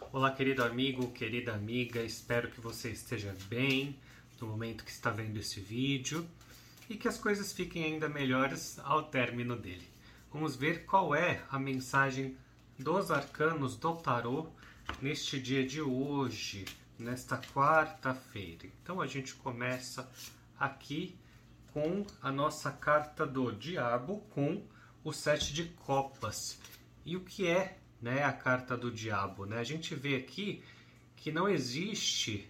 Olá, querido amigo, querida amiga, espero que você esteja bem no momento que está vendo esse vídeo e que as coisas fiquem ainda melhores ao término dele. Vamos ver qual é a mensagem dos arcanos do tarô neste dia de hoje, nesta quarta-feira. Então a gente começa aqui com a nossa carta do diabo com o sete de copas. E o que é né, a carta do diabo? Né? A gente vê aqui que não existe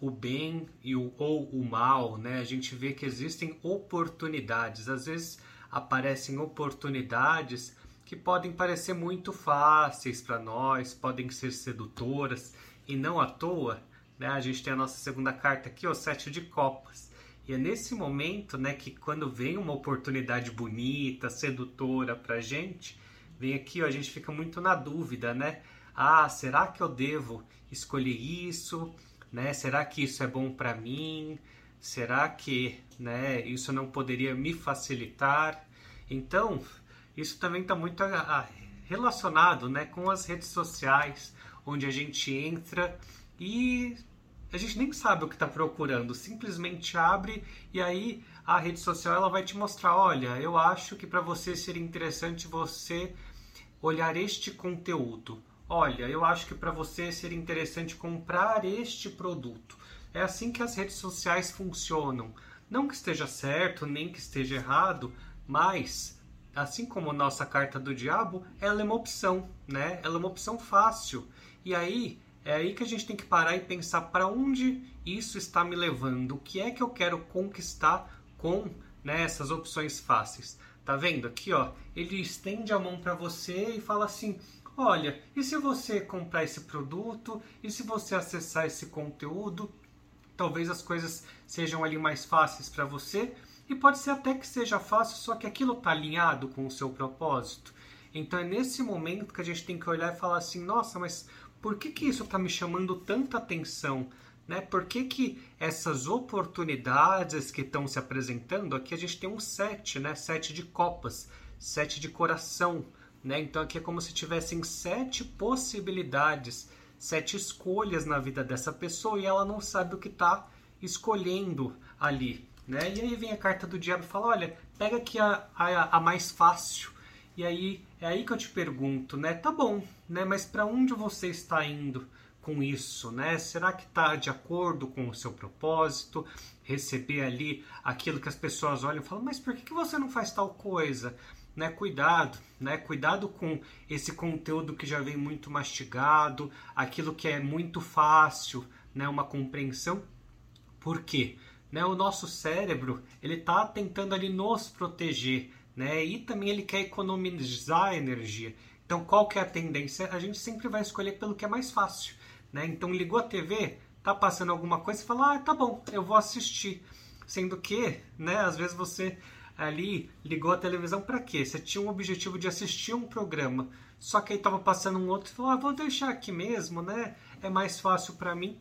o bem e o, ou o mal, né? A gente vê que existem oportunidades. Às vezes aparecem oportunidades que podem parecer muito fáceis para nós, podem ser sedutoras e não à toa, né? A gente tem a nossa segunda carta aqui, o sete de copas. E é nesse momento, né, que quando vem uma oportunidade bonita, sedutora para gente, vem aqui, ó, a gente fica muito na dúvida, né? Ah, será que eu devo escolher isso? né? Será que isso é bom para mim? Será que, né, isso não poderia me facilitar? Então, isso também está muito relacionado, né, com as redes sociais, onde a gente entra e a gente nem sabe o que está procurando, simplesmente abre e aí a rede social ela vai te mostrar, olha, eu acho que para você seria interessante você olhar este conteúdo olha, eu acho que para você seria interessante comprar este produto. É assim que as redes sociais funcionam. Não que esteja certo, nem que esteja errado, mas assim como nossa carta do diabo, ela é uma opção, né? Ela é uma opção fácil. E aí é aí que a gente tem que parar e pensar para onde isso está me levando, o que é que eu quero conquistar com né, essas opções fáceis. Tá vendo aqui, ó? Ele estende a mão para você e fala assim: Olha, e se você comprar esse produto? E se você acessar esse conteúdo? Talvez as coisas sejam ali mais fáceis para você. E pode ser até que seja fácil, só que aquilo está alinhado com o seu propósito. Então é nesse momento que a gente tem que olhar e falar assim: nossa, mas por que, que isso está me chamando tanta atenção? Né? Por que, que essas oportunidades que estão se apresentando, aqui a gente tem um sete, né? sete de copas, sete de coração. Né? Então aqui é como se tivessem sete possibilidades, sete escolhas na vida dessa pessoa e ela não sabe o que está escolhendo ali. Né? E aí vem a carta do diabo e fala: olha, pega aqui a, a, a mais fácil. E aí é aí que eu te pergunto, né? Tá bom, né? Mas para onde você está indo com isso, né? Será que está de acordo com o seu propósito? Receber ali aquilo que as pessoas olham e falam, mas por que, você não faz tal coisa? né, cuidado, né, cuidado com esse conteúdo que já vem muito mastigado, aquilo que é muito fácil, né, uma compreensão. Por quê? Né, o nosso cérebro ele está tentando ali nos proteger, né, e também ele quer economizar energia. Então, qual que é a tendência? A gente sempre vai escolher pelo que é mais fácil, né? Então, ligou a TV, tá passando alguma coisa, e fala, ah, tá bom, eu vou assistir. Sendo que, né, às vezes você ali ligou a televisão para quê? Você tinha um objetivo de assistir um programa, só que aí estava passando um outro e falou: ah, vou deixar aqui mesmo, né? É mais fácil para mim.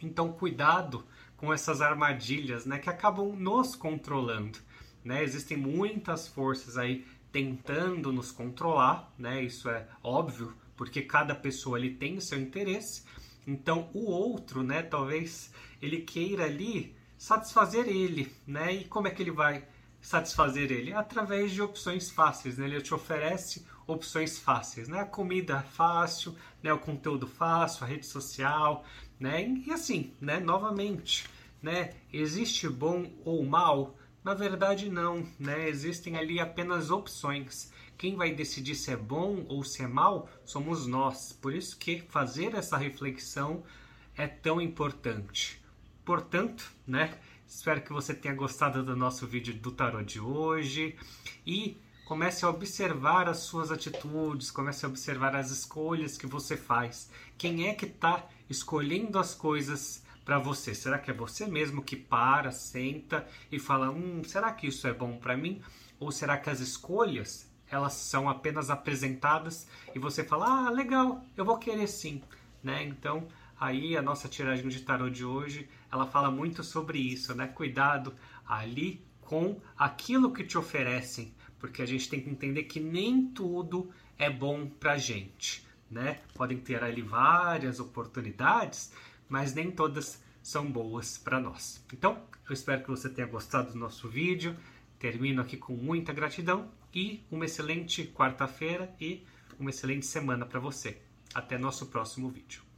Então, cuidado com essas armadilhas, né, que acabam nos controlando, né? Existem muitas forças aí tentando nos controlar, né? Isso é óbvio, porque cada pessoa ali tem o seu interesse. Então, o outro, né, talvez ele queira ali satisfazer ele, né? E como é que ele vai satisfazer ele? Através de opções fáceis, né? Ele te oferece opções fáceis, né? A comida fácil, né? O conteúdo fácil, a rede social, né? E assim, né? Novamente, né? Existe bom ou mal? Na verdade, não, né? Existem ali apenas opções. Quem vai decidir se é bom ou se é mal somos nós. Por isso que fazer essa reflexão é tão importante. Portanto, né? Espero que você tenha gostado do nosso vídeo do tarot de hoje e comece a observar as suas atitudes, comece a observar as escolhas que você faz. Quem é que está escolhendo as coisas para você? Será que é você mesmo que para, senta e fala: "Hum, será que isso é bom para mim?" Ou será que as escolhas elas são apenas apresentadas e você fala: "Ah, legal, eu vou querer sim", né? Então, aí a nossa tiragem de tarot de hoje, ela fala muito sobre isso, né? Cuidado ali com aquilo que te oferecem, porque a gente tem que entender que nem tudo é bom pra gente, né? Podem ter ali várias oportunidades, mas nem todas são boas para nós. Então, eu espero que você tenha gostado do nosso vídeo. Termino aqui com muita gratidão e uma excelente quarta-feira e uma excelente semana para você. Até nosso próximo vídeo.